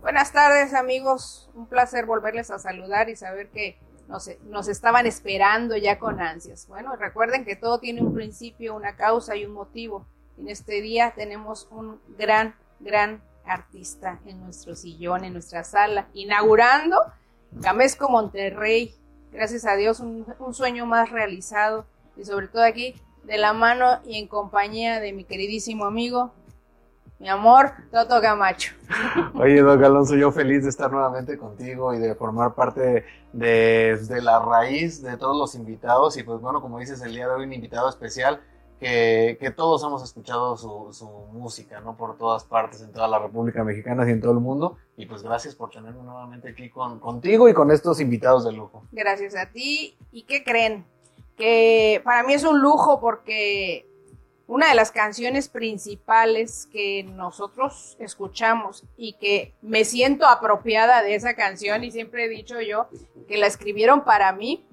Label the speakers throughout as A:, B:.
A: Buenas tardes amigos, un placer volverles a saludar y saber que nos, estaban esperando ya con ansias. Bueno, recuerden que todo tiene un principio, una causa y un motivo. En este día tenemos un gran, gran artista en nuestro sillón, en nuestra sala, inaugurando Camesco Monterrey. Gracias a Dios, un sueño más realizado y sobre todo aquí de la mano y en compañía de mi queridísimo amigo mi amor, Toto Camacho.
B: Oye, Doc Alonso, yo feliz de estar nuevamente contigo y de formar parte de, la raíz de todos los invitados. Y pues bueno, como dices, el día de hoy un invitado especial que, todos hemos escuchado su, música, ¿no? Por todas partes, en toda la República Mexicana y en todo el mundo. Y pues gracias por tenerme nuevamente aquí con, contigo y con estos invitados de lujo.
A: Gracias a ti. ¿Y qué creen? Que para mí es un lujo porque una de las canciones principales que nosotros escuchamos y que me siento apropiada de esa canción y siempre he dicho yo que la escribieron para mí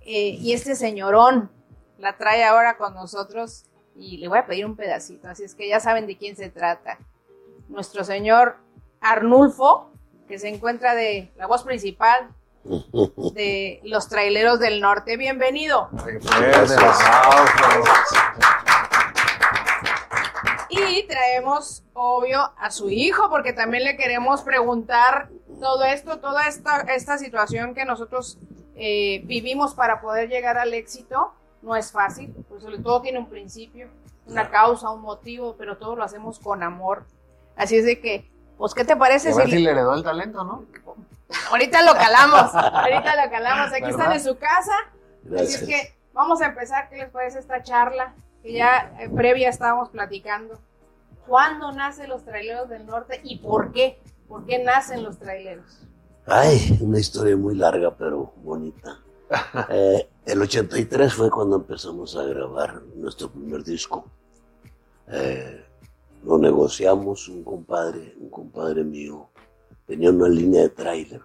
A: eh, y este señorón la trae ahora con nosotros y le voy a pedir un pedacito, así es que ya saben de quién se trata. Nuestro señor Arnulfo, que se encuentra de la voz principal de los traileros del norte. Bienvenido. Y traemos, obvio, a su hijo, porque también le queremos preguntar todo esto, toda esta, esta situación que nosotros eh, vivimos para poder llegar al éxito. No es fácil, pues sobre todo tiene un principio, una causa, un motivo, pero todo lo hacemos con amor. Así es de que, pues, ¿qué te parece?
B: A ver si, le heredó el talento, ¿no?
A: Ahorita lo calamos, ahorita lo calamos. Aquí están en su casa. Así es que vamos a empezar. ¿Qué les parece esta charla? que ya eh, previa estábamos platicando. ¿Cuándo nacen los traileros del norte y por qué? ¿Por qué nacen los traileros?
C: Ay, una historia muy larga pero bonita. Eh, el 83 fue cuando empezamos a grabar nuestro primer disco. Eh, lo negociamos, un compadre, un compadre mío, tenía una línea de tráiler.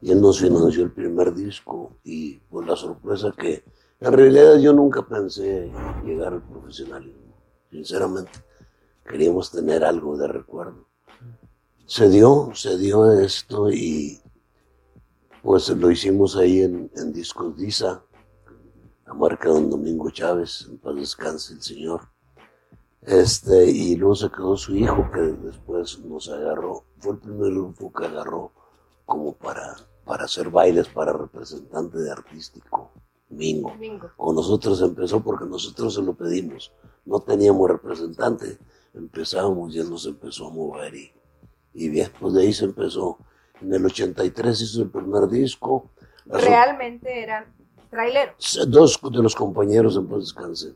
C: Y él nos financió el primer disco y por la sorpresa que en realidad yo nunca pensé llegar al profesionalismo, sinceramente. Queríamos tener algo de recuerdo. Se dio, se dio esto y pues lo hicimos ahí en, Discos Disa, la marca de don Domingo Chávez, en paz descanse el señor. Este, y luego se quedó su hijo que después nos agarró, fue el primer grupo que agarró como para, para hacer bailes para representante de artístico. Mingo. Con nosotros empezó porque nosotros se lo pedimos. No teníamos representante. Empezábamos y él nos empezó a mover y, y después de ahí se empezó. En el 83 hizo el primer disco.
A: Realmente eran traileros.
C: Dos de los compañeros en paz descanse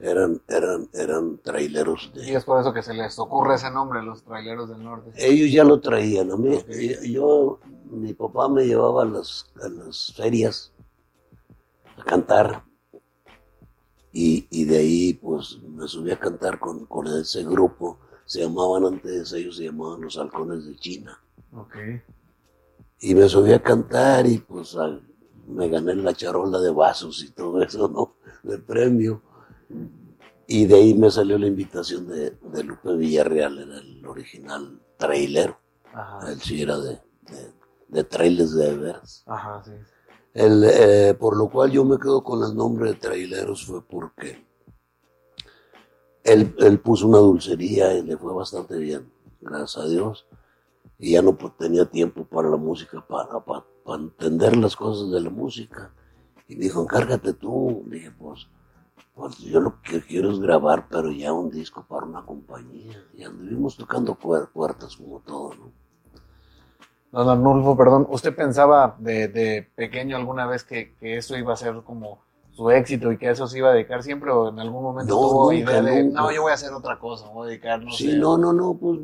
C: eran, eran, eran traileros.
B: De... Y es por eso que se les ocurre ese nombre, los traileros del norte.
C: Ellos ya lo traían. A mí, yo, mi papá me llevaba las, a las ferias a cantar. Y, de ahí pues me subí a cantar con, con, ese grupo. Se llamaban antes, ellos se llamaban los halcones de China. Y me subí a cantar y pues me gané la charola de vasos y todo eso, ¿no? De premio. Y de ahí me salió la invitación de, de Lupe Villarreal, era el original trailero. Él sí era de, de, de trailers de veras.
B: Ajá, sí.
C: El, eh, por lo cual yo me quedo con el nombre de traileros fue porque él, él, puso una dulcería y le fue bastante bien, gracias a Dios. Y ya no tenía tiempo para la música, para, para, entender las cosas de la música. Y me dijo, encárgate tú. Le dije, pues, pues, yo lo que quiero es grabar, pero ya un disco para una compañía. Y anduvimos tocando puertas como todo, ¿no?
B: Don Arnulfo, perdón, ¿usted pensaba de, pequeño alguna vez que, eso iba a ser como su éxito y que a eso se iba a dedicar siempre o en algún momento no, tuvo idea de, no, yo voy a hacer otra cosa, voy a dedicar, no
C: sí, no, no, no, pues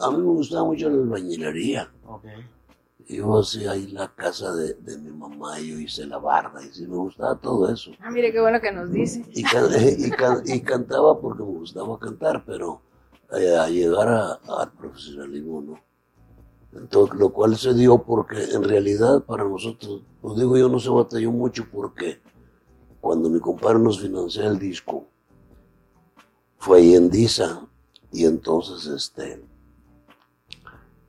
C: a mí me gustaba mucho la albañilería. Okay. Yo hacía ahí la casa de, mi mamá, yo hice la barra y sí me gustaba todo eso.
A: Ah, mire qué bueno que nos dice.
C: Y, y, cantaba porque me gustaba cantar, pero eh, a llegar al profesionalismo no. Entonces, lo cual se dio porque en realidad para nosotros, lo digo yo, no se batalló mucho porque cuando mi compadre nos financió el disco, fue ahí en Disa y entonces este,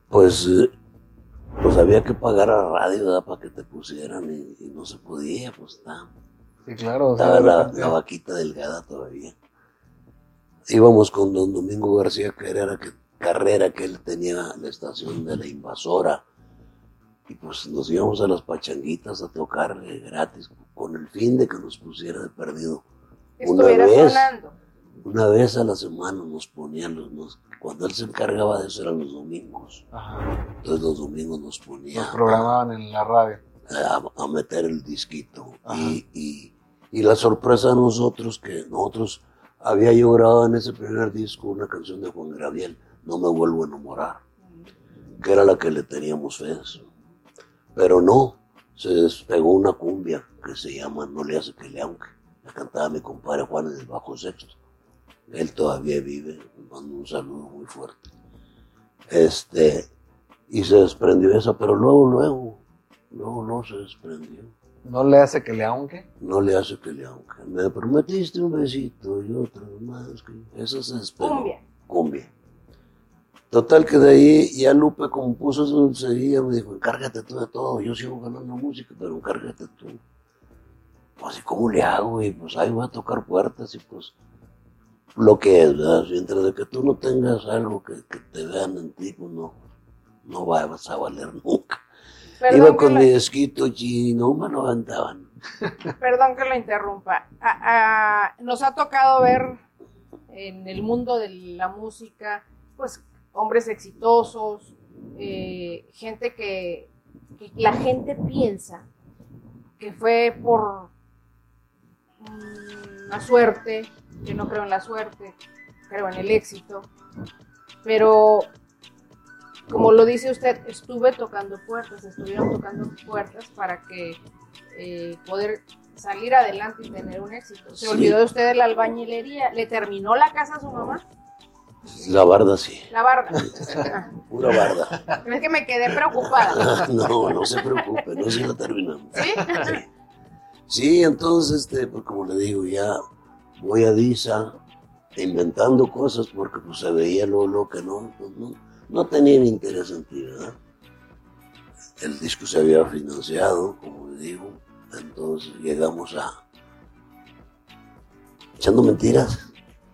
C: pues, pues había que pagar a radio ¿verdad? para que te pusieran y, y no se podía, pues está.
B: Sí, claro.
C: Estaba
B: de
C: la, la vaquita delgada todavía. Íbamos con don Domingo García Carrera, que, Carrera, que él tenía la estación de la invasora. Y pues nos íbamos a las pachanguitas a tocar eh, gratis, con el fin de que nos pusiera de perdido. Una vez.
A: sonando.
C: Una vez a la semana nos ponían los, nos- cuando él se encargaba de eso eran los domingos.
B: Ajá.
C: Entonces los domingos nos ponía
B: Nos programaban en la radio.
C: a, a meter el disquito. Y, y, y la sorpresa a nosotros, que nosotros había yo grabado en ese primer disco una canción de Juan Gabriel, No me vuelvo a enamorar, que era la que le teníamos fe. Pero no, se despegó una cumbia que se llama No le hace que le aunque. La cantaba mi compadre Juan en el bajo sexto. Él todavía vive, mando un saludo muy fuerte. Este, y se desprendió esa, pero luego, luego, luego, luego se desprendió.
B: No le hace que le aunque.
C: No le hace que le aunque. Me prometiste un besito y otro más. Que... Eso se desprendió.
A: Cumbia.
C: Cumbia. Total que de ahí ya Lupe compuso su dulcería, me dijo, encárgate tú de todo, yo sigo ganando música, pero encárgate tú. Pues, ¿y cómo le hago? Y pues ahí voy a tocar puertas y pues lo que es, ¿verdad? Mientras de que tú no tengas algo que, que te vean en ti, pues no, no vas a valer nunca.
A: Perdón
C: Iba con
A: lo-
C: mi esquito y no me lo aventaban.
A: Perdón que lo interrumpa. A- a- nos ha tocado ver en el mundo de la música, pues, hombres exitosos, eh, gente que, que la gente piensa que fue por mm, la suerte, que no creo en la suerte, creo en el éxito, pero como lo dice usted, estuve tocando puertas, estuvieron tocando puertas para que eh, poder salir adelante y tener un éxito. Se
C: Sí.
A: olvidó de usted de la albañilería, le terminó la casa a su mamá,
C: La barda sí,
A: la barda.
C: Pura barda.
A: es que me quedé preocupada.
C: No, no se preocupe, no se la terminamos.
A: ¿Sí?
C: Sí, entonces, este, pues como le digo, ya voy a Disa inventando cosas porque pues se veía lo, lo que no, pues, no, no tenían interés en ti, ¿verdad? El disco se había financiado, como le digo, entonces llegamos a... Echando mentiras,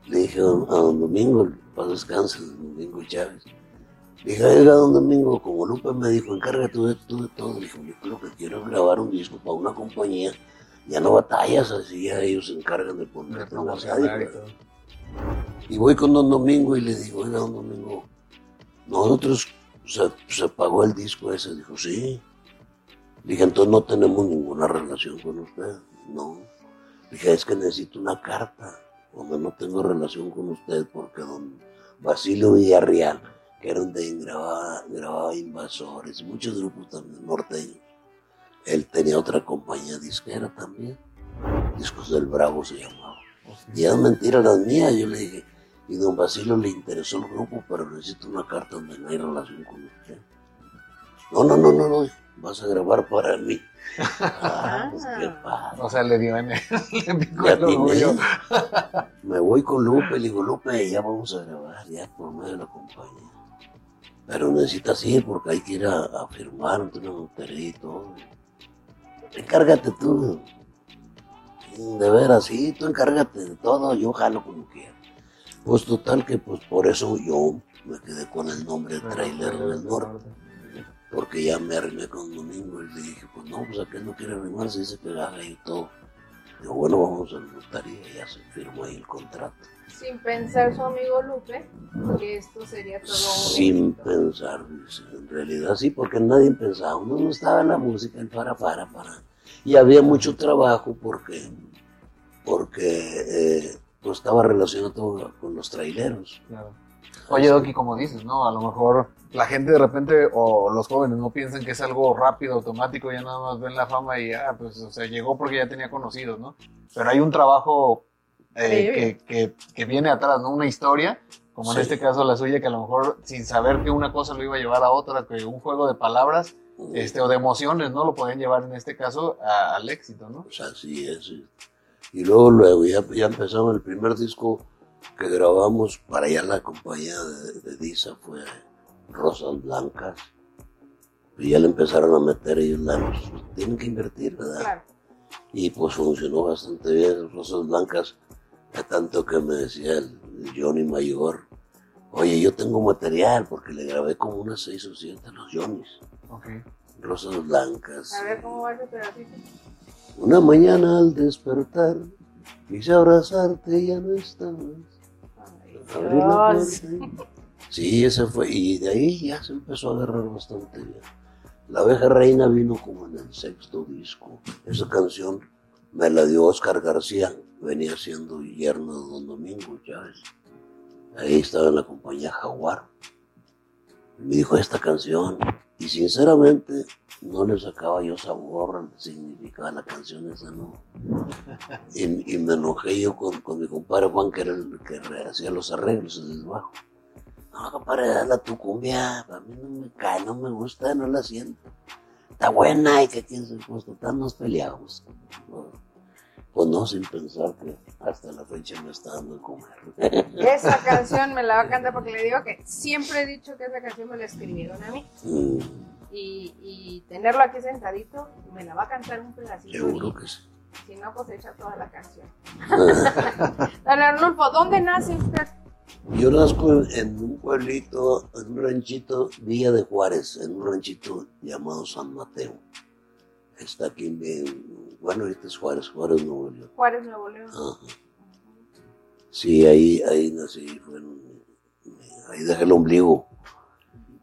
C: le dije a don, Domingo, para descanse, don Domingo Chávez, le dije, oiga, don Domingo, como Lupe me dijo, encárgate tú de, tú de todo, le dijo, yo lo que quiero es grabar un disco para una compañía, ya no batallas, así ya ellos se encargan de en la
B: y todo.
C: Y voy con don Domingo y le digo, oiga, don Domingo, nosotros se, se pagó el disco ese. Dijo, sí. Dije, entonces no tenemos ninguna relación con usted. No. Dije, es que necesito una carta donde no tengo relación con usted porque don Basilio Villarreal, que era donde grababa, grababa Invasores, muchos grupos también norteños. Él tenía otra compañía disquera también. Discos del Bravo se llamaba. Y es mentira las mías, yo le dije. Y don Basilio le interesó el grupo, pero necesito una carta donde no hay relación con usted. No, no, no, no, no, vas a grabar para mí. Ah, pues qué padre.
B: O sea, le dio en el, le picó el orgullo.
C: Me voy con Lupe, le digo, Lupe, ya vamos a grabar, ya por medio de la compañía. Pero necesitas ir porque hay que ir a, a firmar notaría y todo. Encárgate tú. De veras, sí, tú encárgate de todo, yo jalo como quiera. Pues total que pues por eso yo me quedé con el nombre de Trailer del Norte porque ya me arrimé con Domingo y le dije, pues no, pues aquel no quiere arrimarse, dice que haga y todo. Digo, bueno, vamos a la notaría y ya se firmó ahí el contrato.
A: Sin pensar su amigo Lupe, que esto sería todo un
C: Sin
A: éxito.
C: pensar, dice, en realidad sí, porque nadie pensaba, uno no estaba en la música, el para, para, para. Y había mucho trabajo porque, porque eh, pues estaba relacionado con los traileros.
B: Claro. Oye, Doki, como dices, ¿no? A lo mejor la gente de repente, o los jóvenes, no piensan que es algo rápido, automático, ya nada más ven la fama y ya, pues, o sea, llegó porque ya tenía conocidos, ¿no? Pero hay un trabajo eh, que, que, que viene atrás, ¿no? Una historia, como en
C: Sí.
B: este caso la suya, que a lo mejor sin saber que una cosa lo iba a llevar a otra, que un juego de palabras, este, o de emociones, ¿no? Lo pueden llevar en este caso a- al éxito, ¿no?
C: Pues así es. Y luego, luego, ya, ya empezamos el primer disco que grabamos para allá la compañía de, de Disa fue Rosas Blancas. Y ya le empezaron a meter ellos lanos. Tienen que invertir, ¿verdad?
A: Claro.
C: Y pues funcionó bastante bien. Rosas Blancas, a tanto que me decía el, el Johnny Mayor, oye, yo tengo material porque le grabé como unas seis o siete a los Johnnys.
B: Ok.
C: Rosas Blancas.
A: A ver cómo va ese pedacito.
C: Una mañana al despertar, quise abrazarte y ya no estabas.
A: Dios.
C: Sí, ese fue. Y de ahí ya se empezó a agarrar bastante bien. La abeja reina vino como en el sexto disco. Esa canción me la dio Oscar García. Venía siendo yerno de Don Domingo Chávez. Ahí estaba en la compañía Jaguar. Me dijo esta canción. Y sinceramente no le sacaba yo sabor de la canción esa, no. Y, me enojé yo con, con mi compadre Juan, que era el que hacía los arreglos en el bajo. No, compadre, dale tu cumbia, a mí no me cae, no me gusta, no la siento. Está buena y que quién se pues total nos peleamos. Pues no, sin pensar que hasta la fecha me está dando de comer.
A: Esa canción me la va a cantar porque le digo que siempre he dicho que esa canción me la escribieron a mí.
C: Mm,
A: Y, y tenerlo aquí sentadito, me la va a cantar un pedacito.
C: seguro que sí.
A: si no, pues echa toda la canción. Don Arnulfo, ¿dónde nace usted?
C: Yo nazco en, en un pueblito, en un ranchito, Villa de Juárez, en un ranchito llamado San Mateo. Está aquí en, en- bueno, ahorita es Juárez, Juárez, Nuevo León.
A: Juárez, Nuevo León.
C: Ajá. Sí, ahí, ahí nací, en- ahí dejé el ombligo.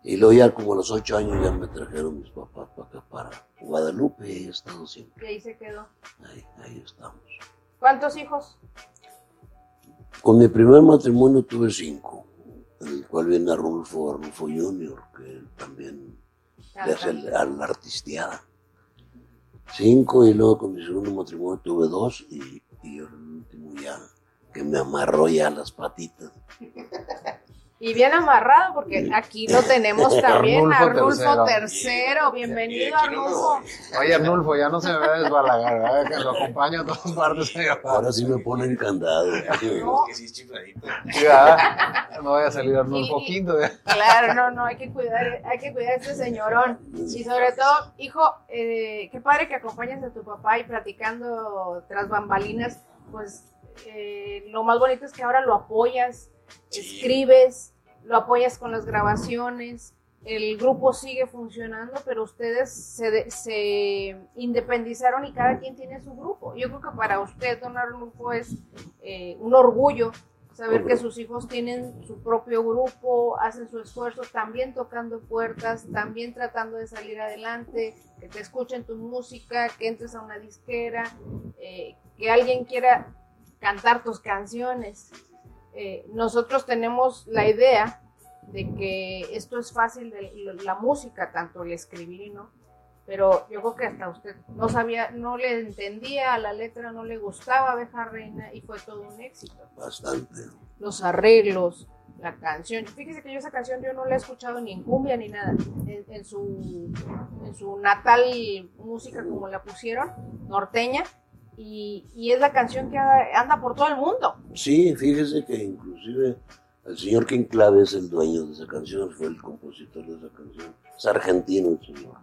C: Y luego ya como a los ocho años ya me trajeron mis papás para acá, para Guadalupe, y he estado siempre.
A: Y ahí se quedó.
C: Ahí, ahí estamos.
A: ¿Cuántos hijos?
C: Con mi primer matrimonio tuve cinco, en el cual viene Arnulfo, Arnulfo Junior, que él también le hace el- a la artisteada. Cinco, y luego con mi segundo matrimonio tuve dos, y, y el último ya, que me amarró ya las patitas.
A: Y bien amarrado, porque aquí lo tenemos también,
B: Arnulfo
A: Arnulfo
B: tercero.
A: Bienvenido, Arnulfo.
B: Oye, Arnulfo, ya no se me va a desbalagar. Que lo acompaño a todas partes. señor.
C: Ahora sí me ponen candado.
A: No.
B: ¿verdad? No vaya a salir Arnulfo
A: Y-
B: quinto.
A: Claro, no, no, hay que cuidar, hay que cuidar a este señorón. Y sobre todo, hijo, eh, qué padre que acompañes a tu papá y platicando tras bambalinas, pues eh, lo más bonito es que ahora lo apoyas,
D: Sí.
A: escribes, lo apoyas con las grabaciones, el grupo sigue funcionando, pero ustedes se, de- se independizaron y cada quien tiene su grupo. Yo creo que para usted, don Arnulfo, es eh, un orgullo saber que sus hijos tienen su propio grupo, hacen su esfuerzo, también tocando puertas, también tratando de salir adelante, que te escuchen tu música, que entres a una disquera, eh, que alguien quiera cantar tus canciones. Eh, nosotros tenemos la idea de que esto es fácil de la música, tanto el escribir y no, pero yo creo que hasta usted no sabía, no le entendía a la letra, no le gustaba Abeja Reina y fue todo un éxito
C: Bastante.
A: los arreglos, la canción. Fíjese que yo esa canción yo no la he escuchado ni en cumbia ni nada. En, en su, en su natal música como la pusieron, norteña, y, es la canción que anda por todo el mundo.
C: Sí, fíjese que inclusive el señor King Clave es el dueño de esa canción, fue el compositor de esa canción. Es argentino el señor.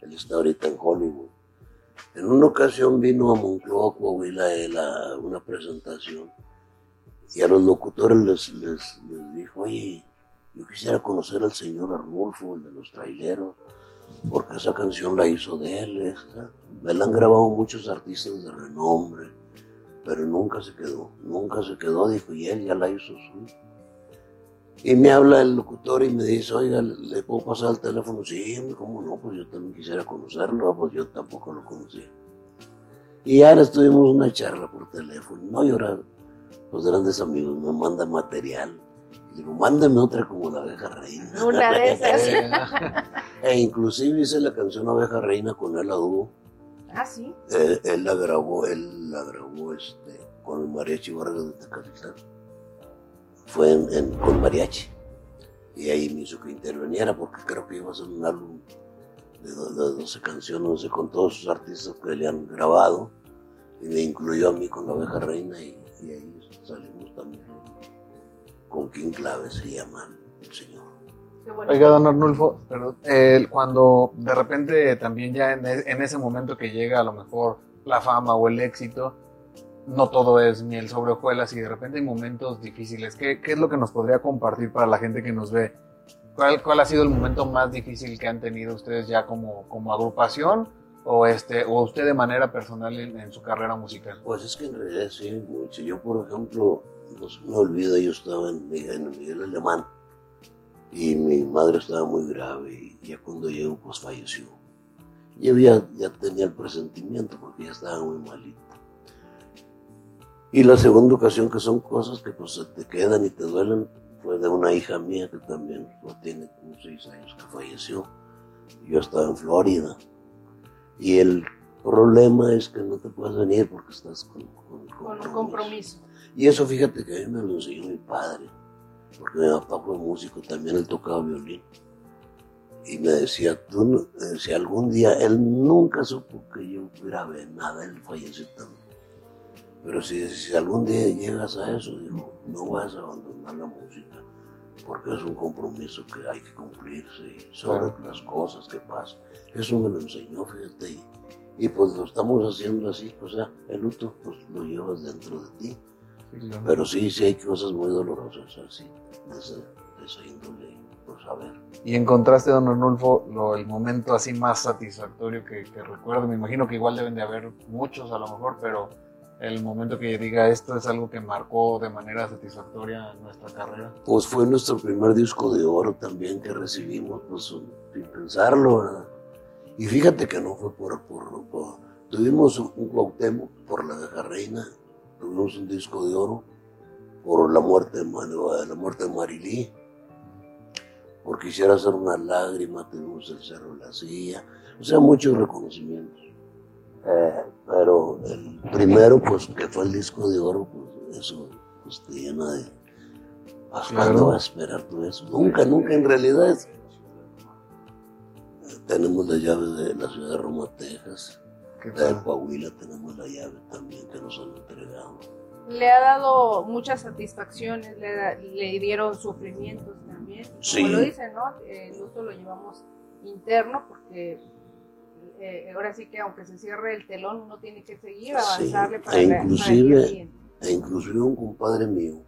C: Él está ahorita en Hollywood. En una ocasión vino a Moncloa, Coahuila, él a una presentación y a los locutores les, les, dijo, oye, yo quisiera conocer al señor Arnulfo, el de los traileros, porque esa canción la hizo de él. esa. Me la han grabado muchos artistas de renombre, pero nunca se quedó, nunca se quedó, dijo, y él ya la hizo suya. Y me habla el locutor y me dice, oiga, ¿le puedo pasar el teléfono? Sí, ¿cómo no? Pues yo también quisiera conocerlo, pues yo tampoco lo conocía. Y ahora estuvimos una charla por teléfono, no llorar. Los grandes amigos me mandan material. Y digo, mándame otra como la abeja reina.
A: Una de esas.
C: E inclusive hice la canción Abeja Reina con él a dúo.
A: Ah, sí.
C: Él, la grabó, él la grabó este, con el mariachi Vargas de Tecalitlán. Fue en, con mariachi. Y ahí me hizo que interviniera porque creo que iba a ser un álbum de, do- de 12 canciones, con todos sus artistas que le han grabado. Y me incluyó a mí con la abeja reina y, y ahí salimos también. Con King Clave se llama el señor.
B: Oiga, don Arnulfo, pero eh, cuando de repente también ya en, e, en, ese momento que llega a lo mejor la fama o el éxito, no todo es miel sobre hojuelas y de repente hay momentos difíciles. ¿Qué, ¿Qué, es lo que nos podría compartir para la gente que nos ve? ¿Cuál, ¿Cuál ha sido el momento más difícil que han tenido ustedes ya como, como agrupación o, este, o usted de manera personal en, en, su carrera musical?
C: Pues es que en realidad sí, mucho. Yo, por ejemplo, no me olvida, yo estaba en, en Miguel Alemán y mi madre estaba muy grave y ya cuando llegó pues falleció. Y había, ya tenía el presentimiento porque ya estaba muy malita. Y la segunda ocasión que son cosas que pues se te quedan y te duelen fue de una hija mía que también pues, tiene como seis años que falleció. Yo estaba en Florida y el problema es que no te puedes venir porque estás con, con,
A: con un compromiso.
C: Y eso fíjate que a mí me lo enseñó mi padre porque mi papá fue músico, también él tocaba violín. Y me decía, tú, no, si algún día, él nunca supo que yo grabé nada, él falleció también. Pero si, si algún día llegas a eso, digo, no vas a abandonar la música, porque es un compromiso que hay que cumplirse sobre las cosas que pasan. Eso me lo enseñó, fíjate, y, y pues lo estamos haciendo así, o sea, el luto pues lo llevas dentro de ti. Pero sí, sí hay cosas muy dolorosas así, de esa, de esa índole, a ver.
B: Y encontraste, don Arnulfo, lo, el momento así más satisfactorio que, que, recuerdo. Me imagino que igual deben de haber muchos a lo mejor, pero el momento que diga esto es algo que marcó de manera satisfactoria nuestra carrera.
C: Pues fue nuestro primer disco de oro también que recibimos, pues sin pensarlo, ¿verdad? Y fíjate que no fue por... por, por tuvimos un Cuauhtémoc por la Reina, tuvimos un disco de oro por la muerte de, la muerte de Marilí. Por quisiera hacer una lágrima, tuvimos el Cerro de la Silla, o sea, muchos reconocimientos. Eh, pero el primero, pues, que fue el disco de oro, pues, eso pues, te llena de... ¿Hasta claro. cuándo vas a esperar tú eso? Nunca, nunca, en realidad. Tenemos la llave de la ciudad de Roma, Texas. La de Coahuila tenemos la llave también que nos han entregado.
A: Le ha dado muchas satisfacciones, le, le dieron sufrimientos también.
C: Sí.
A: Como lo dicen, ¿no? El luto lo llevamos interno porque eh, ahora sí que aunque se cierre el telón uno tiene que seguir avanzarle
C: sí.
A: para,
C: e inclusive, para e inclusive un compadre mío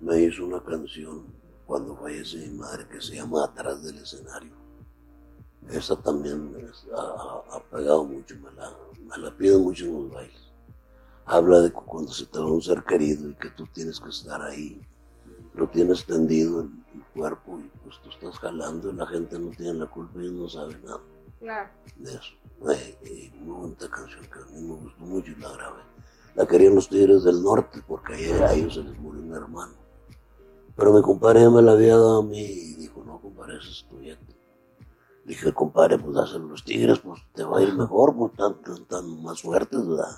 C: me hizo una canción cuando fallece mi madre que se llama Atrás del escenario esa también ha, ha, pegado mucho, me la, me la piden mucho en los bailes. Habla de cuando se te va un ser querido y que tú tienes que estar ahí, lo tienes tendido el, el cuerpo y pues tú estás jalando y la gente no tiene la culpa y no sabe nada
A: claro.
C: de eso. Eh, eh, muy bonita canción que a mí me gustó mucho y la grabé. La querían los Tigres del Norte porque a, a ellos se les murió un hermano. Pero mi compadre me la había dado a mí y dijo, no, compadre, ese es tuyo. Dije, compadre, pues dáselo los tigres, pues te va a ir mejor, pues tan, tan, tan más fuertes, ¿verdad?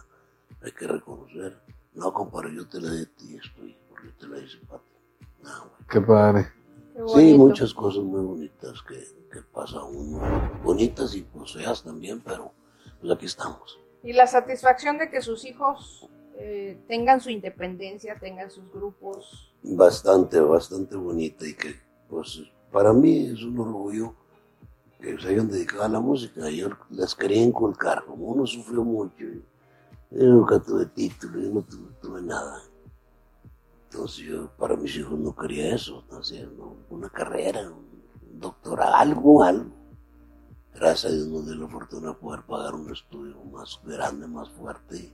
C: Hay que reconocer. No, compadre, yo te la di a ti, estoy, porque yo te la hice para ti. No,
B: Qué padre.
A: Qué
C: sí, muchas cosas muy bonitas que, que pasa uno. Bonitas y pues feas también, pero pues aquí estamos.
A: Y la satisfacción de que sus hijos eh, tengan su independencia, tengan sus grupos.
C: Bastante, bastante bonita y que pues para mí es un orgullo que se hayan dedicado a la música. Yo las quería inculcar, como uno sufrió mucho. Yo nunca tuve título, yo no tuve, nada. Entonces yo para mis hijos no quería eso, ¿no? una carrera, un doctorado, algo, algo. Gracias a Dios nos dio la fortuna de poder pagar un estudio más grande, más fuerte.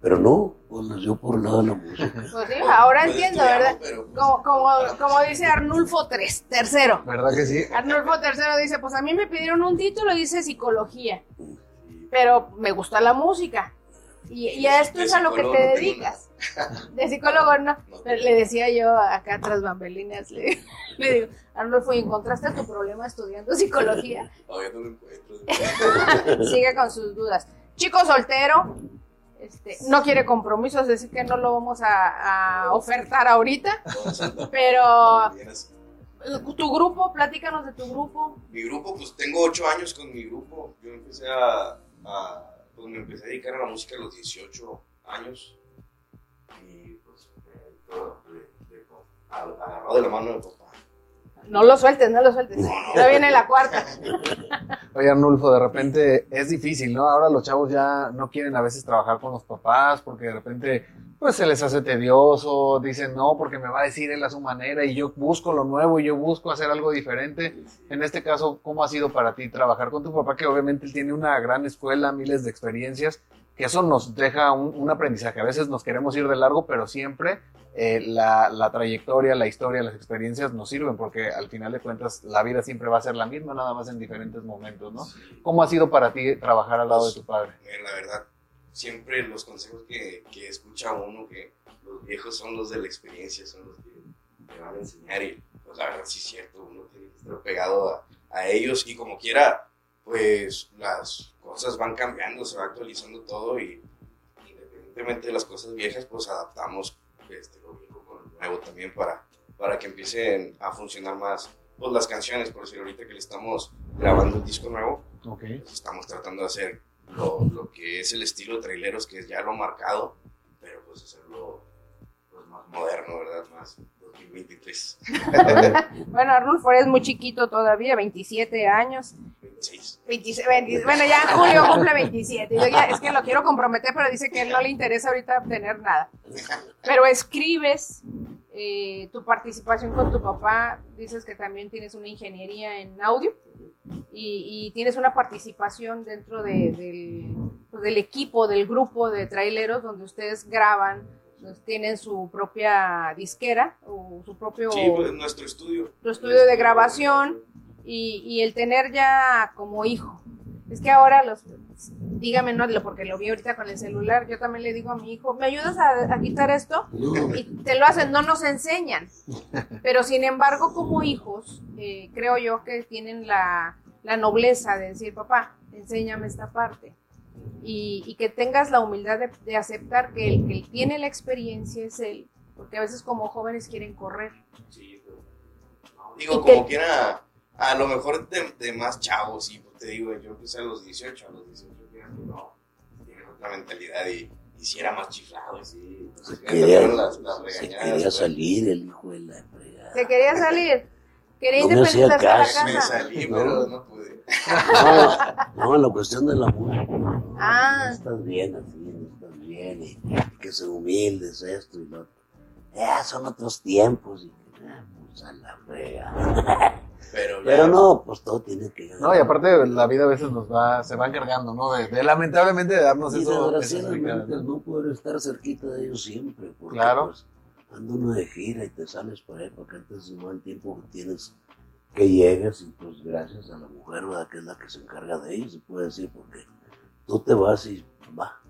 C: Pero no, pues dio por el lado de la música.
A: Pues sí, ahora entiendo, ¿verdad? Como, como, como dice Arnulfo III, tercero.
B: ¿Verdad que sí?
A: Arnulfo III dice, pues a mí me pidieron un título, dice psicología, pero me gusta la música. Y, y a esto es a lo que te dedicas. De psicólogo no. Pero Le decía yo acá tras bambalinas, le, le digo, Arnulfo, ¿y encontraste tu problema estudiando psicología?
D: Todavía no lo encuentro.
A: Sigue con sus dudas. Chico soltero, este, no quiere compromisos, decir que no lo vamos a, a ofertar ahorita, pero tu grupo, platícanos de tu grupo.
D: Mi grupo, pues tengo ocho años con mi grupo. Yo empecé a, pues me empecé a dedicar a la música a los 18 años. Y pues, todo de- de- agarrado de la mano.
A: No lo sueltes, no lo sueltes. Ya viene la cuarta.
B: Oye, Arnulfo, de repente es difícil, ¿no? Ahora los chavos ya no quieren a veces trabajar con los papás porque de repente pues se les hace tedioso, dicen no, porque me va a decir él a su manera y yo busco lo nuevo y yo busco hacer algo diferente. En este caso, ¿cómo ha sido para ti trabajar con tu papá, que obviamente él tiene una gran escuela, miles de experiencias, que eso nos deja un, un aprendizaje. A veces nos queremos ir de largo, pero siempre eh, la, la, trayectoria, la historia, las experiencias nos sirven, porque al final de cuentas la vida siempre va a ser la misma, nada más en diferentes momentos, ¿no? ¿Cómo ha sido para ti trabajar al lado de tu padre?
D: La verdad, siempre los consejos que, que, escucha uno, que los viejos son los de la experiencia, son los que te van a enseñar y pues la verdad sí es cierto, uno tiene que estar pegado a, a, ellos y como quiera, pues las cosas van cambiando, se va actualizando todo y independientemente de las cosas viejas, pues adaptamos este, lo viejo con lo nuevo también para, para que empiecen a funcionar más pues, las canciones, por decir ahorita que le estamos grabando el disco nuevo,
B: okay.
D: pues, estamos tratando de hacer lo, lo, que es el estilo de traileros, que es ya lo marcado, pero pues hacerlo pues, más moderno, ¿verdad? Más 2023.
A: bueno, Arnulfo es muy chiquito todavía, 27 años.
D: 26.
A: 26 20, bueno, ya julio cumple 27. Yo ya, es que lo quiero comprometer, pero dice que él no le interesa ahorita obtener nada. Pero escribes eh, tu participación con tu papá, dices que también tienes una ingeniería en audio y, y tienes una participación dentro de, del, del equipo, del grupo de traileros donde ustedes graban pues, tienen su propia disquera o su propio
D: sí, pues, nuestro estudio.
A: Su estudio de grabación y, y, el tener ya como hijo. Es que ahora los dígame no porque lo vi ahorita con el celular yo también le digo a mi hijo me ayudas a, a quitar esto y te lo hacen no nos enseñan. Pero sin embargo como hijos eh, creo yo que tienen la, la nobleza de decir papá enséñame esta parte y, y, que tengas la humildad de, de aceptar que el que tiene la experiencia es él, porque a veces como jóvenes quieren correr.
D: Sí, pero, no, digo, como que... quiera, a lo mejor de, de, más chavos, sí, te digo, yo empecé a los 18, a los 18, no, tiene otra mentalidad y, y si era más chiflado, sí.
C: Se quería, las, las se quería salir el hijo de la fregada.
A: Se quería salir. Quería
C: no
A: la casa.
D: Me salí, no. pero no pude.
C: No, no, la cuestión de la música.
A: Ah.
C: Estás bien así, estás bien, y que ser humildes, esto y lo otro. Ya, son otros tiempos. Y, ah, pues a la frega.
D: Pero,
C: Pero no, pues todo tiene que
B: No, y aparte la vida a veces nos va, se va encargando, ¿no? De, de lamentablemente de darnos
C: y
B: eso.
C: desgraciadamente ¿no? no poder estar cerquita de ellos siempre. Porque,
B: claro.
C: Pues, anda uno de gira y te sales por ahí porque antes no el tiempo que tienes que llegues y pues gracias a la mujer, ¿verdad? Que es la que se encarga de ellos, se puede decir, porque tú te vas y va.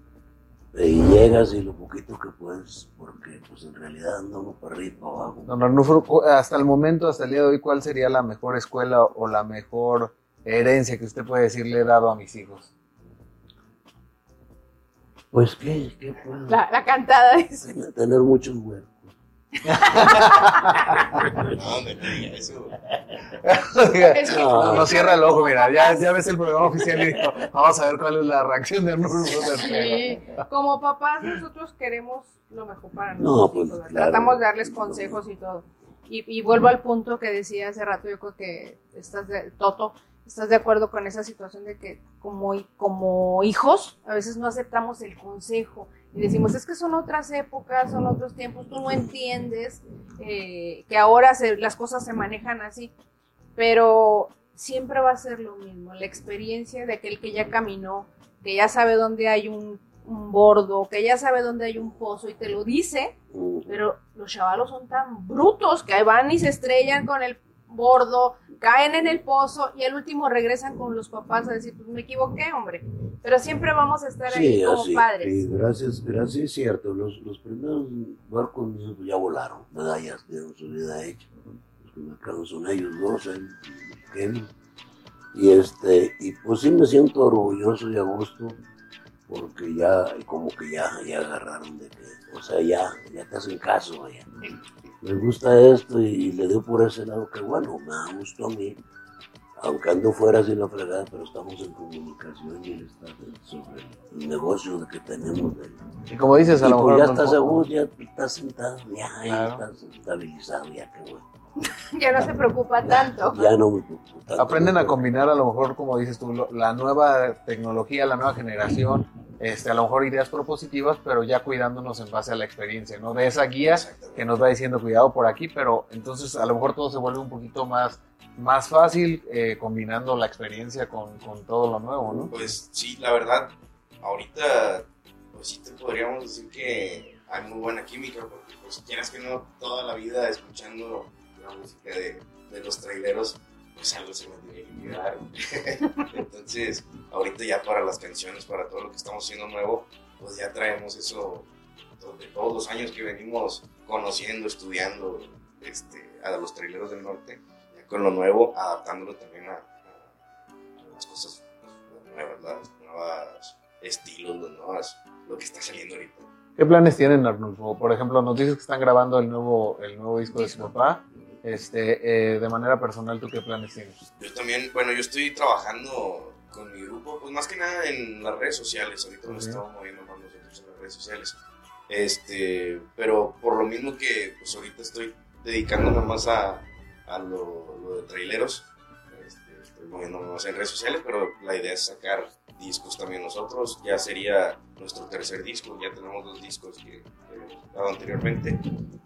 C: Y llegas y lo poquito que puedes, porque pues en realidad anda uno para arriba y para abajo.
B: Don Arnulfo, hasta el momento, hasta el día de hoy, ¿cuál sería la mejor escuela o la mejor herencia que usted puede decir le he dado a mis hijos?
C: Pues, ¿qué, qué puedo?
A: La, la cantada es...
C: Tener muchos huevos.
D: No, me diga eso.
B: No, no cierra el ojo, mira, ya, ya ves el programa oficial y dijo, vamos a ver cuál es la reacción de Arnulfo.
A: Sí, como papás nosotros queremos lo mejor para
C: No,
A: nosotros.
C: pues, claro.
A: Tratamos de darles consejos y todo. Y, y vuelvo al punto que decía hace rato, yo creo que estás de, Toto, estás de acuerdo con esa situación de que como, como hijos a veces no aceptamos el consejo y decimos, es que son otras épocas, son otros tiempos, tú no entiendes eh, que ahora se, las cosas se manejan así, pero siempre va a ser lo mismo, la experiencia de aquel que ya caminó, que ya sabe dónde hay un, un bordo, que ya sabe dónde hay un pozo y te lo dice,
C: Mm,
A: pero los chavalos son tan brutos que ahí van y se estrellan con el bordo, caen en el pozo y al último regresan con los papás a decir, pues me equivoqué, hombre. Pero siempre vamos a estar ahí como
C: así.
A: padres.
C: Sí, gracias, gracias, es cierto. Los, los primeros barcos ya volaron, ¿verdad? Ya tienen su vida hecha. Los que quedan son ellos dos, el Kevin. Y este, y pues sí me siento orgulloso y a gusto, porque ya, como que ya, ya agarraron de que, o sea, ya, ya te hacen caso, vaya. Me gusta esto y, le doy por ese lado que bueno, me da gusto a mí. Aunque ando fuera sin la fregada, pero estamos en comunicación y él está sobre el negocio que tenemos. De,
B: Y como dices, a lo mejor.
C: ya estás seguro, ya estás sentado, ya, estás estabilizado, ya que bueno.
A: ya no se preocupa tanto.
C: Ya no tanto.
B: Aprenden a combinar a lo mejor, como dices tú, lo- la nueva tecnología, la nueva generación, este, a lo mejor ideas propositivas, pero ya cuidándonos en base a la experiencia, ¿no? De esa guía que nos va diciendo cuidado por aquí, pero entonces a lo mejor todo se vuelve un poquito más, más fácil eh, combinando la experiencia con, con todo lo nuevo, ¿no?
D: Pues sí, la verdad, ahorita, pues sí te podríamos decir que hay muy buena química, porque pues quieras que no, toda la vida escuchando la música de, de los traileros, pues algo se me tiene que quedar. Entonces, ahorita ya para las canciones, para todo lo que estamos haciendo nuevo, pues ya traemos eso de todos los años que venimos conociendo, estudiando este, a los traileros del norte, ya con lo nuevo, adaptándolo también a, a- a las cosas pues, nuevas, las nuevas estilos, las nuevas, lo que está saliendo ahorita.
B: ¿Qué planes tienen, Arnulfo? Por ejemplo, nos dices que están grabando el nuevo, el nuevo disco de su papá. Este, eh, de manera personal, ¿tú qué planes tienes?
D: Yo también, bueno, yo estoy trabajando con mi grupo, pues más que nada en las redes sociales. Ahorita nos estamos moviendo más nosotros en las redes sociales. Este, pero por lo mismo que pues ahorita estoy dedicándome más a, a lo, lo de traileros, este, estoy moviéndome más en redes sociales, pero la idea es sacar discos también nosotros. Ya sería nuestro tercer disco, ya tenemos dos discos que, que hemos sacado anteriormente.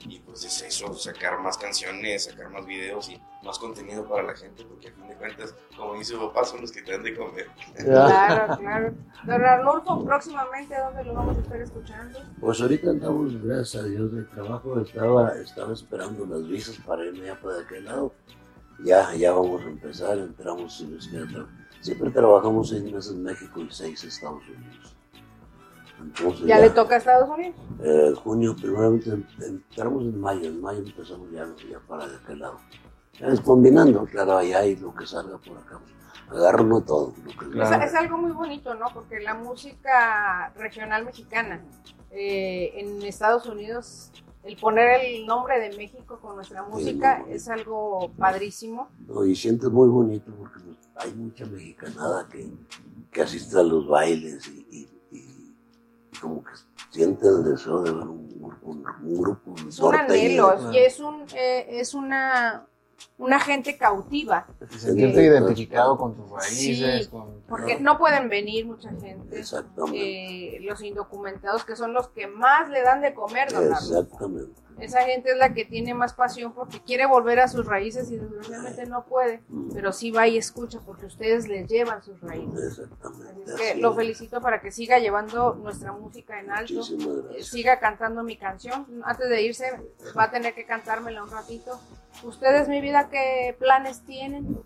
D: Y pues es eso, sacar más canciones, sacar más videos y más contenido para la gente, porque a fin de cuentas, como dice papá, son los que te dan de comer.
A: Claro, claro. Don Arnulfo, próximamente, ¿dónde lo vamos a estar escuchando?
C: Pues ahorita andamos, gracias a Dios, de trabajo. Estaba, estaba esperando las visas para irme ya para aquel lado. Ya, ya vamos a empezar. Entramos, quiere, tra- siempre trabajamos seis meses en México y seis en Estados Unidos. Entonces,
A: Ya le toca a Estados Unidos.
C: Eh, junio, primeramente em- entramos en mayo, en mayo empezamos ya, ya para de aquel lado. Ya es combinando, claro, allá y lo que salga por acá. Agarro todo. Lo que
B: Claro.
A: Es, es algo muy bonito, ¿no? Porque la música regional mexicana eh, en Estados Unidos, el poner el nombre de México con nuestra música
C: muy
A: es algo padrísimo.
C: No, y sientes muy bonito porque pues, hay mucha mexicanada que, que asiste a los bailes y- y como que siente el deseo de ver un, grupo- un, un grupo
A: Es un
C: norteño.
A: anhelo y es, un, eh, es una, una gente cautiva.
B: Sentirte
A: Sí.
B: identificado con tus raíces,
A: Sí,
B: con...
A: Porque no pueden venir mucha gente.
C: Exactamente.
A: eh, los indocumentados que son los que más le dan de comer, don.
C: Exactamente.
A: Esa gente es la que tiene más pasión porque quiere volver a sus raíces y desgraciadamente no puede, pero sí va y escucha porque ustedes les llevan sus raíces.
C: Exactamente.
A: Así es que
C: así
A: lo
C: es.
A: felicito para que siga llevando nuestra música en alto, eh, siga cantando mi canción. Antes de irse va a tener que cantármela un ratito. ¿Ustedes, mi vida, qué planes tienen?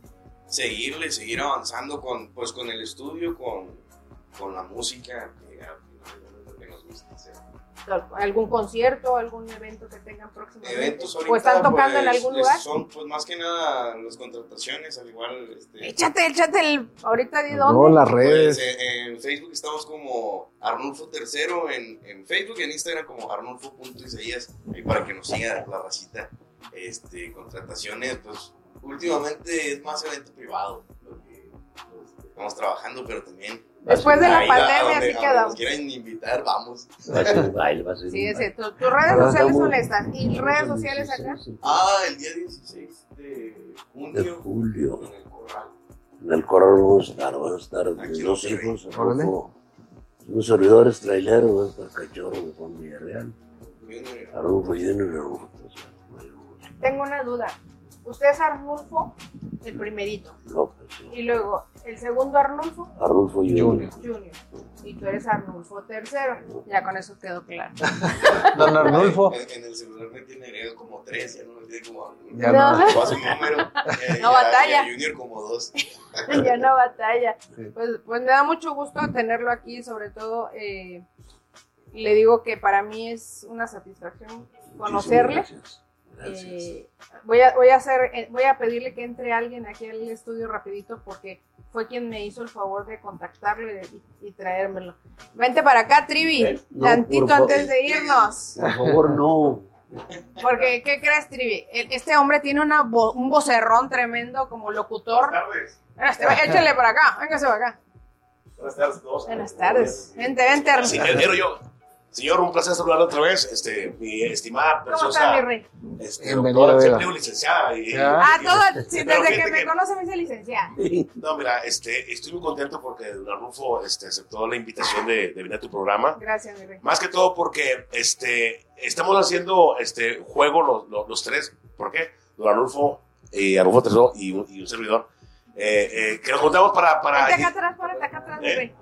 D: Seguirle, seguir avanzando con, pues, con el estudio, con, con la música, que al final es lo que nos gusta hacer.
A: ¿Algún concierto, algún evento que tengan próximamente?
D: Eventos ahorita,
A: ¿O están tocando en
D: pues,
A: algún
D: es-
A: lugar?
D: Son, pues, más que nada las contrataciones, al igual, este...
A: Échate, échate el... Ahorita de
B: No,
A: dónde.
B: las
D: Pues,
B: redes.
D: en, en Facebook estamos como Arnulfo Tercero, en, en Facebook y en Instagram como Arnulfo.isaías, ahí para que nos siga la racita. Este, contrataciones, pues últimamente es más evento privado lo que que estamos trabajando, pero también
A: Después de la
D: ahí,
A: pandemia, así quedamos.
D: nos quieran invitar, vamos.
C: Va a ser un baile, va a ser
A: Sí, ese, tu- tus redes sociales son estas. ¿Y redes sociales acá?
D: Ah, el día 16 de
C: De
D: junio
C: julio.
D: en el Corral.
C: En el corral vamos a estar, van a estar
D: Aquí
C: dos hijos,
B: Órale.
C: Arnulfo, unos servidores traileros, va a estar Cachorro de Juan Villarreal, Arnulfo Junior y
A: Tengo una duda. Usted es Arnulfo, el primerito.
C: López, sí.
A: Y luego, el segundo Arnulfo,
C: Arnulfo Junior.
B: Junior.
A: Y tú eres Arnulfo tercero. Ya con eso quedó claro.
B: Don Arnulfo.
D: En, en el celular me tiene agregado como tres, ya no me tiene como.
B: Ya
A: No.
B: no.
D: Paso un número. eh,
A: No
D: ya-
A: batalla.
D: ya Junior como dos.
A: ya no batalla.
B: Sí.
A: Pues, pues me da mucho gusto tenerlo aquí, sobre todo eh, le digo que para mí es una satisfacción conocerle.
C: Muchísimas Gracias.
A: Eh, voy, a, voy, a hacer, eh, voy a pedirle que entre alguien aquí al estudio rapidito porque fue quien me hizo el favor de contactarlo y, de- y traérmelo. Vente para acá, Trivi,
C: Eh, no,
A: tantito antes de irnos.
C: Por favor, no.
A: Porque, ¿qué crees, Trivi? Este hombre tiene una vo- un vocerrón tremendo como locutor.
E: tardes.
A: Este, échale para acá, véngase para acá.
E: Buenas tardes todos.
A: Buenas tardes. Vente, vente,
E: Sí, yo. Señor, un placer saludarlo otra vez. Este, mi estimada
A: ¿Cómo está,
E: preciosa
A: mi rey?
E: este,
B: Bienvenido,
E: doctora, siempre digo licenciada. Y,
B: Ya.
A: Ah,
E: y-
A: todo, sí, desde que me conoce me dice licenciada.
E: No, mira, este, estoy muy contento porque Don Arnulfo este, aceptó la invitación de, de venir a tu programa.
A: Gracias, mi rey.
E: Más que todo porque este, estamos haciendo este juego los, los, los tres. ¿Por qué? Don Arnulfo, y Arnulfo Tesoro y, un- y un servidor. eh, eh, que nos juntamos para... para
A: acá atrás, ponete acá atrás, mi
E: ¿Eh?
A: rey.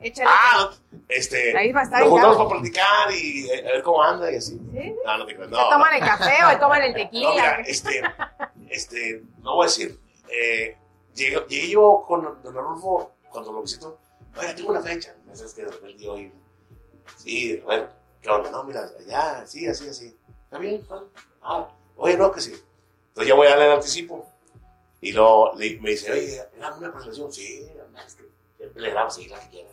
A: Échale.
E: ah, este,
A: Ahí va a estar
E: nos juntamos para platicar y eh, a ver cómo anda y así.
A: ¿Sí?
E: No, no te creas.
A: ¿Se
E: No,
A: toman
E: no.
A: el café o toman el
E: No,
A: tequila?
E: mira, este, este, no voy a decir, eh, llegué, llegué yo con don Arnulfo cuando lo visito, oye, tengo una fecha, ya sabes que de repente yo, y, sí, bueno, ¿qué onda? No, mira, ya, sí, así, así, ¿está bien? Ah, oye, no, que sí. Entonces ya voy a darle el anticipo, y luego me dice, oye, ¿era una presentación? Sí, es que le grabo, sí, la que quiera.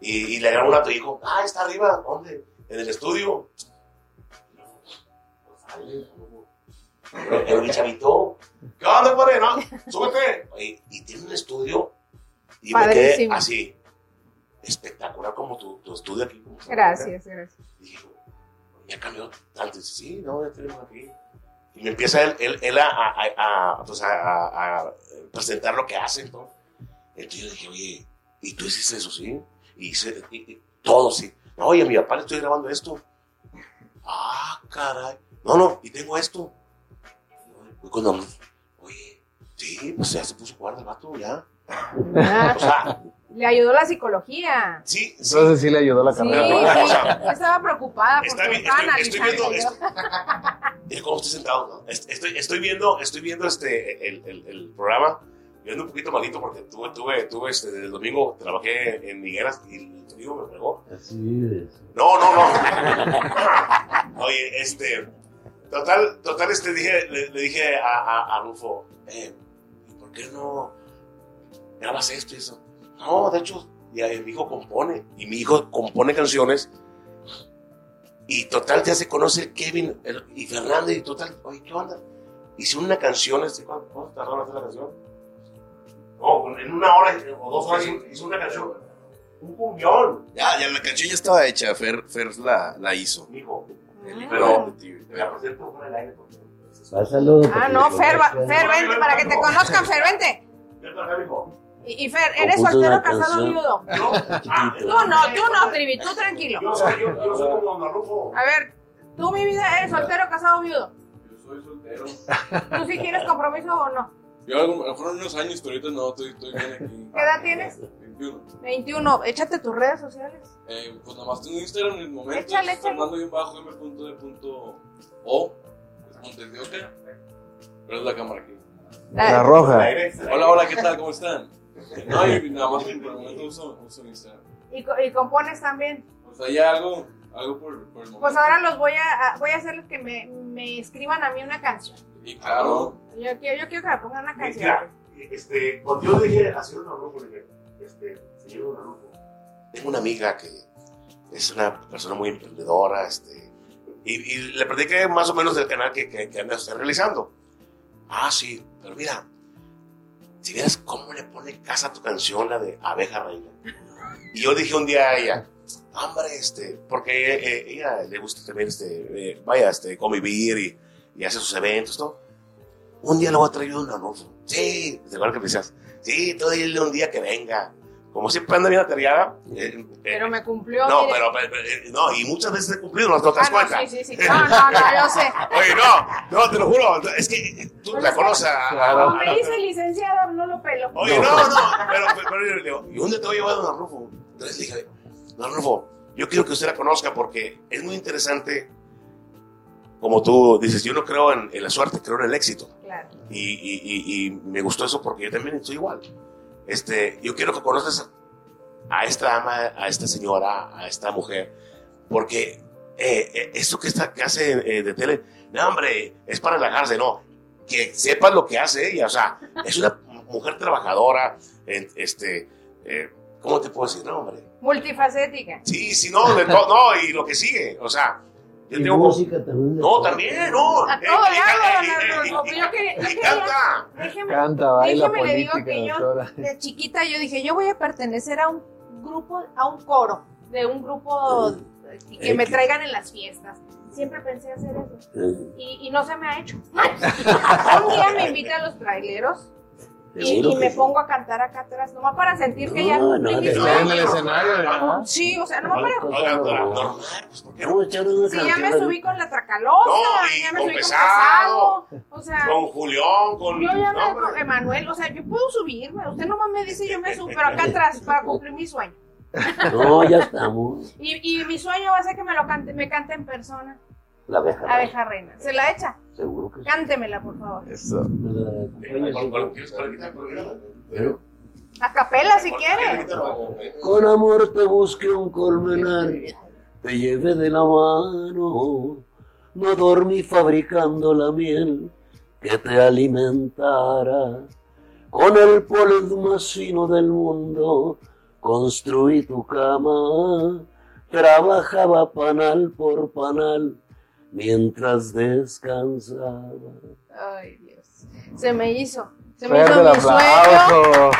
E: Y, y le grabo una a tu hijo, ah, está arriba, ¿dónde? En el estudio. Pero, pero mi chavito, ¿qué onda, padre? No, súbete. Oye, y tiene un estudio. Y me quedé
A: Padrísimo.
E: así, espectacular como tu, tu estudio aquí. como
A: Gracias, gracias.
E: y dije, ya cambió tanto. Y dice, sí, no, ya tenemos aquí. Y me empieza él, él, él a, a, a, pues a presentar lo que hace, ¿no? Entonces yo dije, oye, ¿y tú hiciste eso, sí? Y hice y- y todo, sí. No, oye, a mi papá le estoy grabando esto. Ah, caray. No, no, y tengo esto. Y cuando, oye, sí, pues ya se puso a jugar de vato, ya.
A: Ah,
E: O sea,
A: le ayudó la psicología.
E: sí, sí.
B: Entonces sí le ayudó la
A: Sí,
B: carrera.
A: sí.
E: ¿no? O sea,
A: Yo estaba preocupada
E: Está
A: porque
E: bien, estoy, estoy viendo
A: analizando.
E: esto. Mira cómo estoy sentado. ¿no? Est- Estoy, estoy viendo, estoy viendo este, el, el, el programa. Viendo un poquito malito porque tuve, tuve, tuve este, el domingo trabajé en Nigueras y el domingo me pegó.
C: Así es.
E: No, no, no. Oye, este. Total, total, este, dije, le, le dije a, a, a Rufo, eh, ¿y ¿por qué no grabas esto y eso? No, de hecho, ya, mi hijo compone. Y mi hijo compone canciones. Y total, ya se conoce el Kevin el- y Fernando. Y total, oye, ¿qué onda? Hicieron una canción, este, ¿cuánto tardaron en hacer la canción? No, en una hora o dos horas hizo- una canción. Un cumbión,
D: Ya, ya la canción ya estaba hecha, Fer, Fer la, la hizo.
E: hijo. Pero, te fuera del aire. porque-
C: Pásalo.
A: Ah, no, Fer, va- Fer, vente, para que te conozcan, Fer, vente. Y, y Fer, ¿eres soltero, casado,
C: canción.
A: viudo?
E: Yo, ah,
A: Tú no, tú no, Trivi, tú tranquilo.
E: Yo soy, yo, yo soy como Don Rufo.
A: A ver, tú, mi vida, ¿eres soltero, casado, viudo?
F: Yo soy soltero.
A: ¿Tú sí quieres compromiso o no?
F: Yo a lo mejor en unos años, pero ahorita no, estoy, estoy bien aquí.
A: ¿Qué edad tienes?
F: 21.
A: 21. Échate tus redes sociales.
F: Eh, pues nada más tengo Instagram en el momento.
A: Échale, échale.
F: Fernando bien bajo m.d.o. Es Montes de Oca. Pero es la cámara aquí.
B: La roja.
F: Hola, hola, ¿qué tal? ¿Cómo están? No, y nada más por el momento uso, uso Instagram.
A: Y, y compones también.
F: O sea, ya algo, algo por, por el momento.
A: Pues ahora los voy a, a- voy a hacerles que me, me escriban a mí una canción.
F: Y claro,
A: Yo quiero, yo quiero que me pongan una canción.
E: Mira, este, cuando yo dije a señor le dije, este, señor Rufo, tengo una amiga que es una persona muy emprendedora, este, y, y le platiqué más o menos del canal que, que, que usted realizando. Ah, sí, pero mira, si vieras cómo le pone casa a tu canción, la de Abeja Reina. Y yo dije un día a ella, hombre, este, porque eh, ella le gusta también, este, eh, vaya, este, convivir y, y hace sus eventos, ¿no? Un día lo voy a traer un anuncio. Sí, ¿te acuerdas que me decías? Sí, tú dile un día que venga. Como siempre anda bien atareada. eh, eh,
A: Pero me cumplió.
E: no,
A: mire.
E: pero, pero- pero, eh, no, y muchas veces he cumplido, no te das
A: Ah, no,
E: cuenta.
A: sí, sí, sí. No, no, no, yo sé.
E: Oye, no, no, te lo juro. Es que eh, tú
A: Pues
E: la conoces a- a-
B: Claro.
E: a-
A: Como me dice licenciado, no lo pelo.
E: Oye, no, no, pero, pero, pero yo le digo, ¿y dónde te voy a llevar a Don Rufo? Entonces le dije, Don Rufo, yo quiero que usted la conozca porque es muy interesante. Como tú dices, yo no creo en, en la suerte, creo en el éxito.
A: Claro.
E: Y, y- y- y me gustó eso porque yo también soy igual. Este, yo quiero que conozcas a esta ama, a esta señora, a esta mujer, porque eh, eh, esto que, está, que hace eh, de tele, no, hombre, es para relajarse, no. Que sepas lo que hace ella, o sea, es una mujer trabajadora, este, eh, ¿cómo te puedo decir? No, hombre.
A: Multifacética.
E: Sí, sí, no, de no, y lo que sigue, o sea, yo
C: Y
E: tengo...
C: música también.
E: No, también, no.
A: A todo
E: eh,
A: hago,
E: eh,
A: don
E: eh, eh,
A: yo
E: canta.
A: Déjeme,
B: Canta, baila,
A: déjeme le digo que yo, de chiquita, yo dije, yo voy a pertenecer a un grupo, a un coro, de un grupo y que me traigan en las fiestas. Siempre pensé hacer eso
C: Eh,
A: y, y no se me ha hecho. Un día me invitan los traileros y, y me pongo a cantar acá atrás, nomás para sentir que ya
C: No,
A: cumplí
C: no,
B: en el escenario, ¿verdad?
A: Sí, o sea, nomás para...
E: Pues, ¿por qué no?
C: Vamos a echar una
A: Sí, ya me subí con la Tracalosa,
E: No, y
A: ya me
E: con
A: subí con
E: Pesado.
A: Pesado, o sea...
E: Con Julián, con.
A: Yo ya me,
E: no,
A: con Emanuel, o sea, yo puedo subirme, usted nomás me dice yo me subo, pero acá atrás para cumplir mi sueño.
C: No, ya estamos.
A: Y, y mi sueño va a ser que me lo cante, me cante en persona,
C: La abeja.
A: abeja reina. ¿Se la echa?
C: Seguro que sí.
A: Cántemela, por favor.
B: Eso.
C: Pero
A: A capela si
E: ¿Con la
A: quiere.
C: Con amor te busqué un colmenar, te llevé de la mano, no dormí fabricando la miel que te alimentara. Con el polen más fino del mundo construí tu cama, trabajaba panal por panal mientras descansaba.
A: Ay, Dios. Se me hizo. Se me
B: Fuerte
A: hizo mi sueño.
B: aplauso.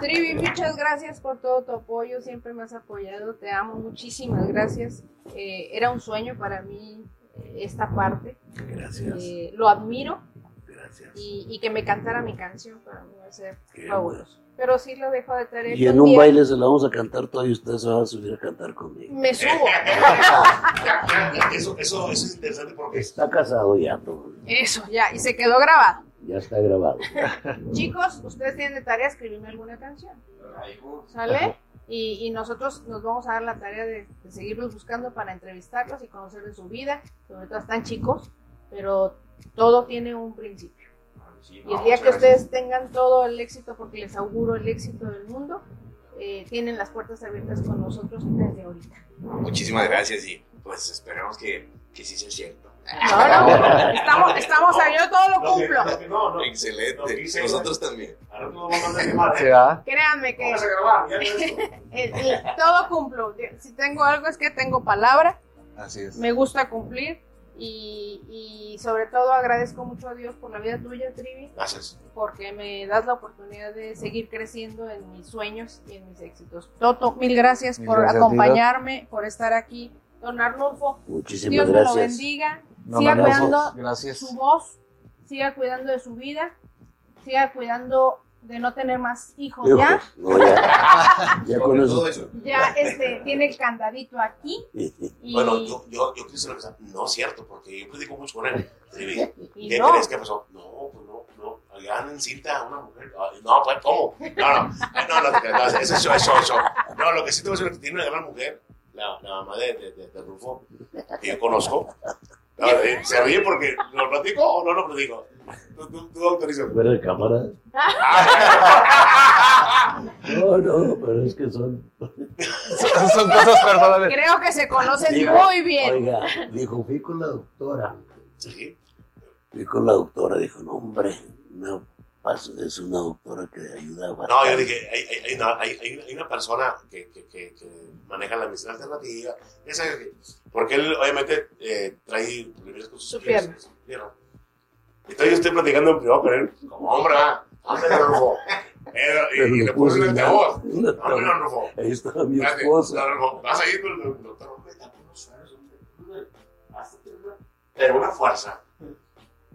E: Que-
A: Trivi, muchas gracias por todo tu apoyo. Siempre me has apoyado. Te amo. Muchísimas gracias. Eh, era un sueño para mí eh, esta parte.
C: Gracias,
A: Eh, lo admiro.
C: gracias.
A: y, y que me cantara mi canción para mí va a ser fabuloso. Pero sí lo dejo de tarea.
C: Y en un
A: día
C: baile se la vamos a cantar todo y usted se va a subir a cantar conmigo.
A: Me subo.
E: Eso, eso, eso es interesante porque
C: Está casado ya, todo.
A: Eso, ya, y se quedó grabado.
C: Ya está grabado.
A: Chicos, ustedes tienen de tarea escribirme alguna canción. ¿Sale? Y, y nosotros nos vamos a dar la tarea de, de seguirlos buscando para entrevistarlos y conocer de su vida. Sobre todo están chicos, pero todo tiene un principio. Y el día que ustedes tengan todo el éxito, porque les auguro el éxito del mundo, eh, tienen las puertas abiertas con nosotros desde ahorita.
D: Muchísimas gracias y pues esperemos que, que sí sea cierto.
A: No, no, estamos, estamos ahí, yo todo lo
E: Lo que-
A: cumplo.
E: lo que no, no.
D: Excelente.
E: Lo que dice-
D: Nosotros también.
E: Ahora nos vamos a
B: Sí,
E: ¿eh?
A: Créanme que
E: Vamos a grabar, ya no es esto.
A: eh, eh, todo cumplo. Si tengo algo es que tengo palabra,
B: Así es.
A: me gusta cumplir y, y sobre todo agradezco mucho a Dios por la vida tuya, Trivi,
E: Gracias.
A: porque me das la oportunidad de seguir creciendo en mis sueños y en mis éxitos. Toto, mil gracias
B: Mil
A: por
B: gracias
A: acompañarme, por estar aquí. Don Arnulfo,
C: Muchísimas
A: Dios me lo
C: gracias.
A: bendiga.
B: No,
A: siga
B: no,
A: cuidando
B: Gracias.
A: su voz, siga cuidando de su vida, siga cuidando de no tener más hijos ya.
C: No, ya. Ya con eso.
E: eso.
A: Ya este, tiene el candadito aquí. Y,
E: Bueno, yo, yo, yo una cosa. No es cierto, porque yo platico mucho con él. ¿Qué
A: no.
E: crees que pasó? No, pues no, no. En cinta una mujer. Ay, No, pues, ¿cómo? No, no. No, no, no, no, eso es eso, eso, eso. No, lo que sí te voy a decir es que tiene una gran mujer, la, la mamá de, de, de, de Rufo, que yo conozco. No, eh, ¿Se ríe porque lo platico o no lo platico? Tú, tú, autorizas.
C: Fuera de cámara. No, no, pero es que son.
B: Son, son cosas personales.
A: Creo que se conocen
C: Digo,
A: muy bien.
C: Oiga, dijo, fui con la doctora.
E: Sí.
C: Fui con la doctora, dijo, no, hombre, no es una doctora que ayuda bastante.
E: No, yo dije, hay, hay, hay, una, hay, hay- hay una persona que, que, que, que maneja la medicina alternativa. Que- porque él, obviamente, eh, trae problemas con sus
A: Su
E: pies,
A: pierna.
E: Yo estoy platicando en privado con él, como hombre, hombre, Pero y, y
C: le
E: puse el altavoz. Hombre, Rufo.
C: Ahí está mi esposa.
E: Vas a ir con el doctor, Pero una fuerza,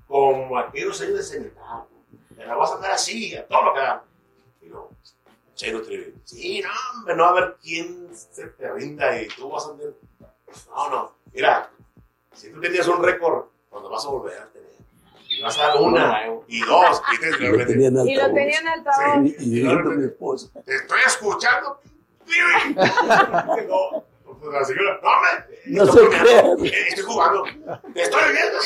E: como aquellos años de sanidad. Te la vas a dar así, a todo lo que da. Y luego, Chero Trivi, sí, no, hombre, no va a ver quién se te rinda y tú vas a tener. No, no, mira, si tú tenías un récord, cuando vas a volver a tener, vas a dar una y dos, y te,
C: Y lo tenían
A: Y lo
C: altavoz.
A: tenían altavoz.
C: Y, mi esposa.
E: te estoy escuchando, pues la señora, no, hombre,
C: No
E: estoy
C: se crean.
E: eh, Estoy jugando, te estoy viendo.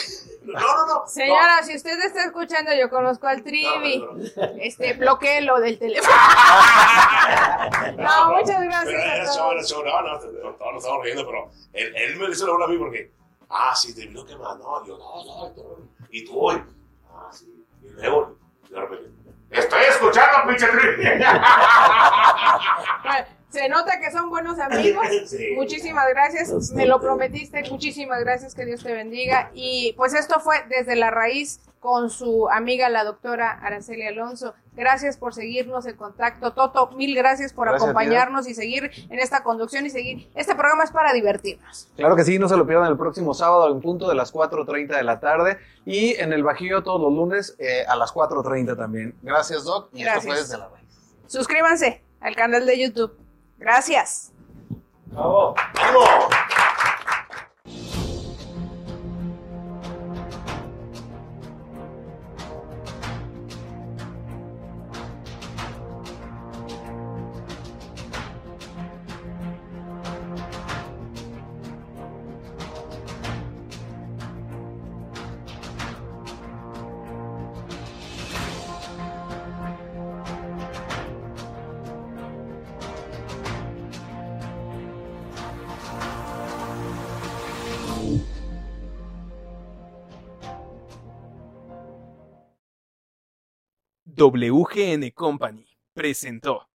E: No, no, no.
A: Señora, si usted está escuchando, yo conozco al Trivi.
E: No, no, no.
A: Este, bloqueelo del teléfono. No, muchas
E: Pero
A: gracias a todos.
E: show, no, no, todos nos estamos riendo, pero él, él me dice lo a mí porque, ah, sí, terminó quemado, no, yo, no, no, no, y tú hoy, ah, sí, y luego, de repente, estoy escuchando, pinche
A: Se nota que son buenos amigos.
E: Sí.
A: Muchísimas gracias. Me lo prometiste. Muchísimas gracias. Que Dios te bendiga. Y pues esto fue desde la raíz con su amiga la doctora Araceli Alonso. Gracias por seguirnos en contacto. Toto, mil gracias por
B: Gracias,
A: acompañarnos y seguir en esta conducción y seguir. Este programa es para divertirnos.
B: Claro que sí, no se lo pierdan el próximo sábado en punto de las 4.30 de la tarde y en el Bajío todos los lunes eh, a las 4.30 también. Gracias, Doc. Y
A: Gracias.
B: esto fue desde la raíz.
A: Suscríbanse al canal de YouTube. Gracias.
E: ¡Vamos!
G: WGN Company presentó